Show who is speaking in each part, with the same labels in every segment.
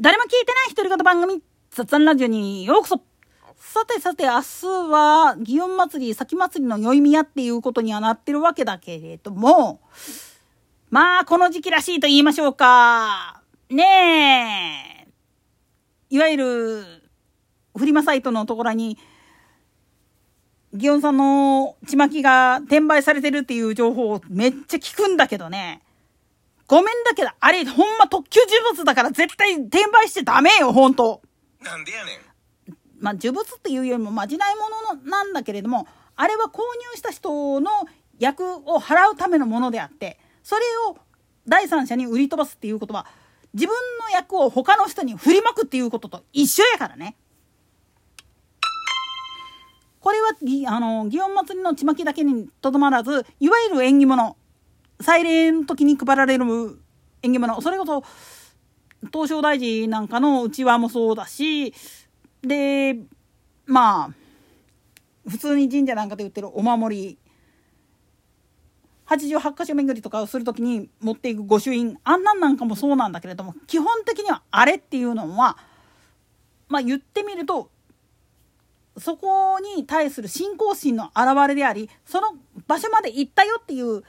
Speaker 1: 誰も聞いてない独り言番組、雑談ラジオにようこそさてさて、明日は、祇園祭り、先祭りの宵宮っていうことにはなってるわけだけれども、まあ、この時期らしいと言いましょうか。ねえ。いわゆる、フリマサイトのところに、祇園さんのちまきが転売されてるっていう情報をめっちゃ聞くんだけどね。ごめんだけど、あれ、ほんま特級呪物だから絶対転売しちゃダメよ、ほんと。
Speaker 2: なんでやねん。
Speaker 1: まあ、呪物っていうよりもまじないものなんだけれどもあれは購入した人の役を払うためのものであってそれを第三者に売り飛ばすっていうことは自分の役を他の人に振りまくっていうことと一緒やからね。これはあの祇園祭のちまきだけにとどまらずいわゆる縁起物祭礼の時に配られる縁起物それこそ東照大寺なんかのうちわもそうだしでまあ普通に神社なんかで売ってるお守り88箇所巡りとかをする時に持っていく御朱印あんなんなんかもそうなんだけれども基本的にはあれっていうのはまあ言ってみるとそこに対する信仰心の表れでありその場所まで行ったよっていう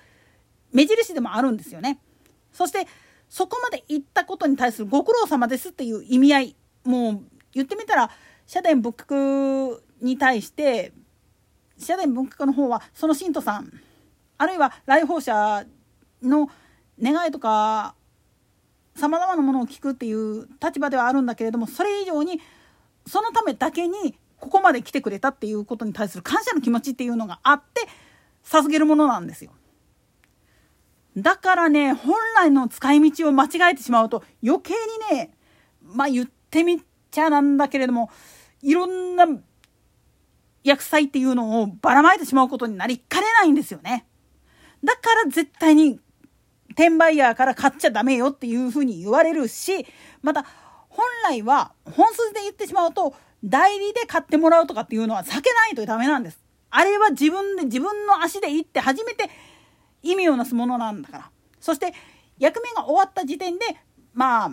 Speaker 1: 目印でもあるんですよね。そしてそこまで行ったことに対するご苦労様ですっていう意味合いもう言ってみたら社殿仏閣に対して社殿仏閣の方はその信徒さんあるいは来訪者の願いとかさまざまなものを聞くっていう立場ではあるんだけれどもそれ以上にそのためだけにここまで来てくれたっていうことに対する感謝の気持ちっていうのがあって授けるものなんですよ。だからね本来の使い道を間違えてしまうと余計にねまあ言ってみちゃなんだけれどもいろんな薬剤っていうのをばらまいてしまうことになりかねないんですよね。だから絶対に転売ヤーから買っちゃダメよっていうふうに言われるしまた本来は本筋で言ってしまうと代理で買ってもらうとかっていうのは避けないとダメなんです。あれは自分で自分の足で行って初めて意味をなすものなんだから。そして役目が終わった時点でまあ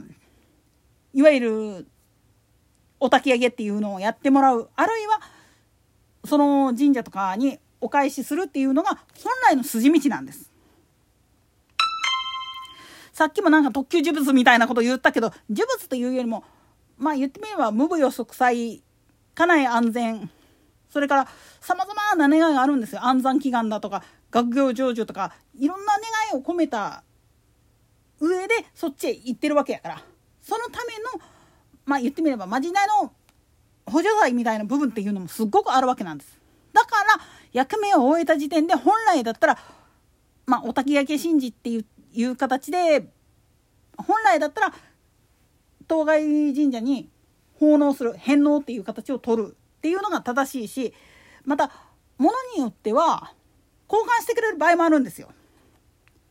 Speaker 1: いわゆるお焚き上げっていうのをやってもらうあるいはその神社とかにお返しするっていうのが本来の筋道なんです。さっきもなんか特級呪物みたいなこと言ったけど呪物というよりもまあ言ってみれば無無予測災家内安全それからさまざまな願いがあるんですよ安産祈願だとか学業成就とかいろんな願いを込めた上でそっちへ行ってるわけやからそのためのまあ言ってみればまじないの補助剤みたいな部分っていうのもすごくあるわけなんです。だから役目を終えた時点で本来だったらまあお焚き上げ神事っていういう形で本来だったら当該神社に奉納する返納っていう形を取るっていうのが正しいしまたものによっては交換してくれる場合もあるんですよ。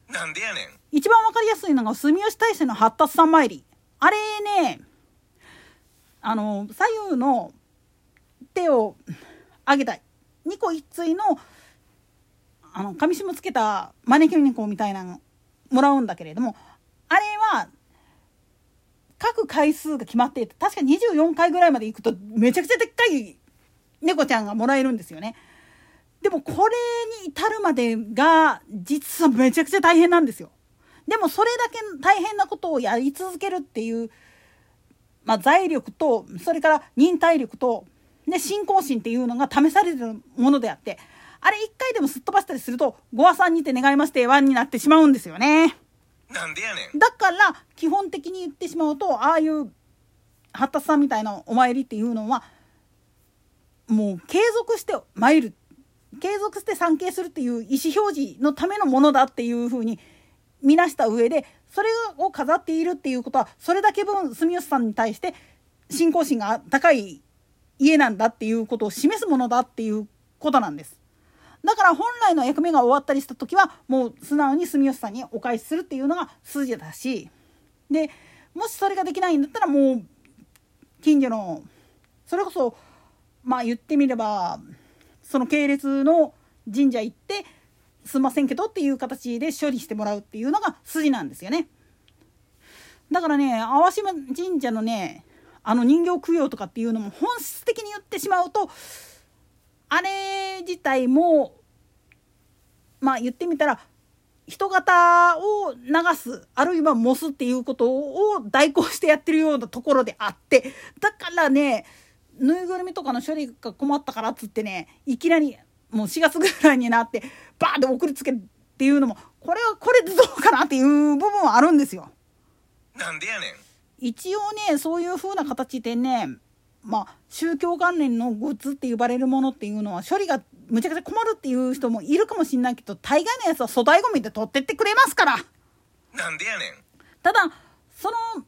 Speaker 2: なんでやねん。
Speaker 1: 一番わかりやすいのが住吉大社の発達三参り。あれねあの左右の手を上げた2個一対のあの紙紐つけた招き猫みたいなのもらうんだけれどもあれは書く回数が決まっていて確か24回ぐらいまでいくとめちゃくちゃでっかい猫ちゃんがもらえるんですよね。でもこれに至るまでが実はめちゃくちゃ大変なんですよ。でもそれだけ大変なことをやり続けるっていうまあ、財力とそれから忍耐力とで信仰心っていうのが試されるものであってあれ一回でもすっ飛ばしたりするとご破産にて願いましてワンになってしまうんですよね。
Speaker 2: なんでやねん。
Speaker 1: だから基本的に言ってしまうとああいう八達さんみたいなお参りっていうのはもう継続して参る継続して参詣するっていう意思表示のためのものだっていうふうに見なした上でそれを飾っているっていうことはそれだけ分住吉さんに対して信仰心が高い家なんだっていうことを示すものだっていうことなんです。だから本来の役目が終わったりした時はもう素直に住吉さんにお返しするっていうのが筋だしでもしそれができないんだったらもう近所のそれこそまあ言ってみればその系列の神社行ってすんませんけどっていう形で処理してもらうっていうのが筋なんですよね。だからね淡島神社のねあの人形供養とかっていうのも本質的に言ってしまうとあれ自体もまあ言ってみたら人型を流すあるいは模すっていうことを代行してやってるようなところであってだからねぬいぐるみとかの処理が困ったからっつってねいきなりもう4月ぐらいになってバーンって送りつけるっていうのもこれはこれでどうかなっていう部分はあるんですよ。
Speaker 2: なんでやねん。
Speaker 1: 一応ねそういう風な形でねまあ宗教関連のグッズって呼ばれるものっていうのは処理がむちゃくちゃ困るっていう人もいるかもしんないけど大概のやつは粗大ごみで取ってってくれますから。
Speaker 2: なんでやねん。
Speaker 1: ただその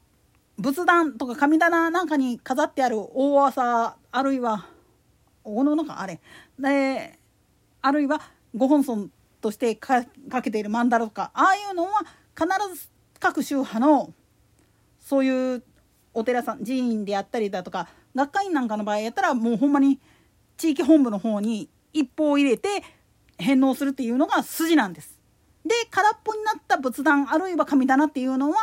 Speaker 1: 仏壇とか神棚なんかに飾ってある大朝あるいは大物かあれであるいはご本尊としてかけている曼荼羅とかああいうのは必ず各宗派のそういうお寺さん寺院であったりだとか学会員なんかの場合やったらもうほんまに地域本部の方に一報を入れて返納するっていうのが筋なんです。で空っぽになった仏壇あるいは神棚っていうのは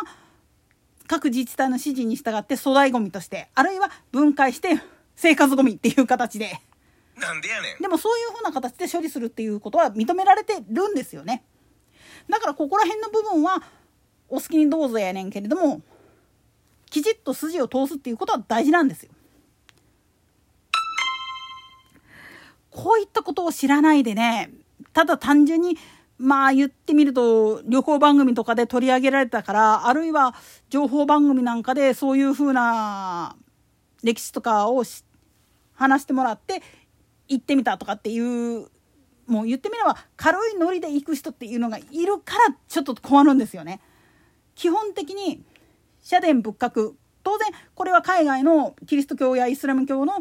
Speaker 1: 各自治体の指示に従って粗大ごみとしてあるいは分解して生活ごみっていう形で。
Speaker 2: なんでやねん。
Speaker 1: でもそういうふうな形で処理するっていうことは認められてるんですよね。だからここら辺の部分はお好きにどうぞやねんけれどもきちっと筋を通すっていうことは大事なんですよ。こういったことを知らないでねただ単純にまあ言ってみると旅行番組とかで取り上げられたからあるいは情報番組なんかでそういうふうな歴史とかを話してもらって行ってみたとかっていうもう言ってみれば軽いノリで行く人っていうのがいるからちょっと困るんですよね。基本的に社殿仏閣当然これは海外のキリスト教やイスラム教の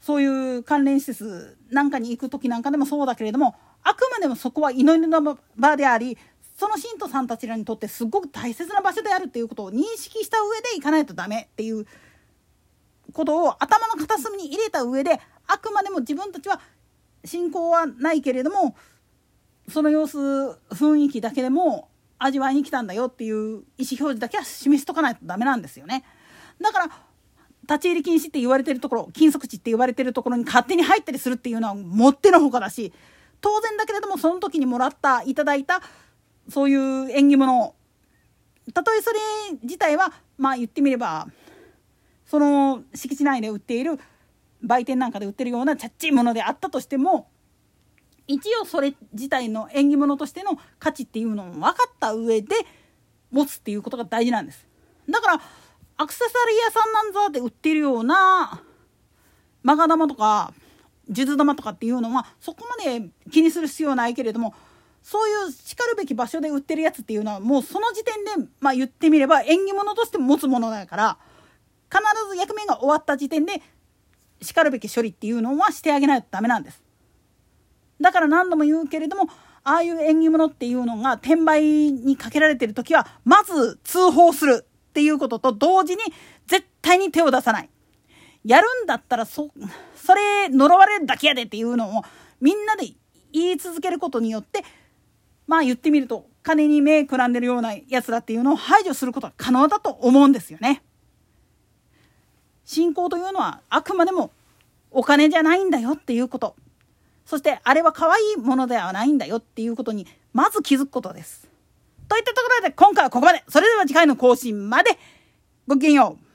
Speaker 1: そういう関連施設なんかに行く時なんかでもそうだけれどもあくまでもそこは祈りの場でありその信徒さんたちらにとってすごく大切な場所であるっていうことを認識した上で行かないとダメっていうことを頭の片隅に入れた上であくまでも自分たちは信仰はないけれどもその様子雰囲気だけでも味わいに来たんだよっていう意思表示だけは示しとかないとダメなんですよね。だから立ち入り禁止って言われてるところ禁足地って言われてるところに勝手に入ったりするっていうのはもってのほかだし当然だけれどもその時にもらったいただいたそういう縁起物たとえそれ自体はまあ言ってみればその敷地内で売っている売店なんかで売ってるようなちゃっちいものであったとしても一応それ自体の縁起物としての価値っていうのを分かった上で持つっていうことが大事なんです。だからアクセサリー屋さんなんぞで売ってるようなマガ玉とか数珠玉とかっていうのはそこまで気にする必要はないけれどもそういうしかるべき場所で売ってるやつっていうのはもうその時点で、まあ、言ってみれば縁起物として持つものだから必ず役目が終わった時点でしかるべき処理っていうのはしてあげないとダメなんです。だから何度も言うけれどもああいう縁起物っていうのが転売にかけられてる時はまず通報するっていうことと同時に絶対に手を出さない。やるんだったらそ、それ呪われるだけやでっていうのをみんなで言い続けることによって、まあ言ってみると金に目くらんでるような奴らっていうのを排除することは可能だと思うんですよね。信仰というのはあくまでもお金じゃないんだよっていうこと。そしてあれは可愛いものではないんだよっていうことにまず気づくことです。といったところで今回はここまで。それでは次回の更新までごきげんよう。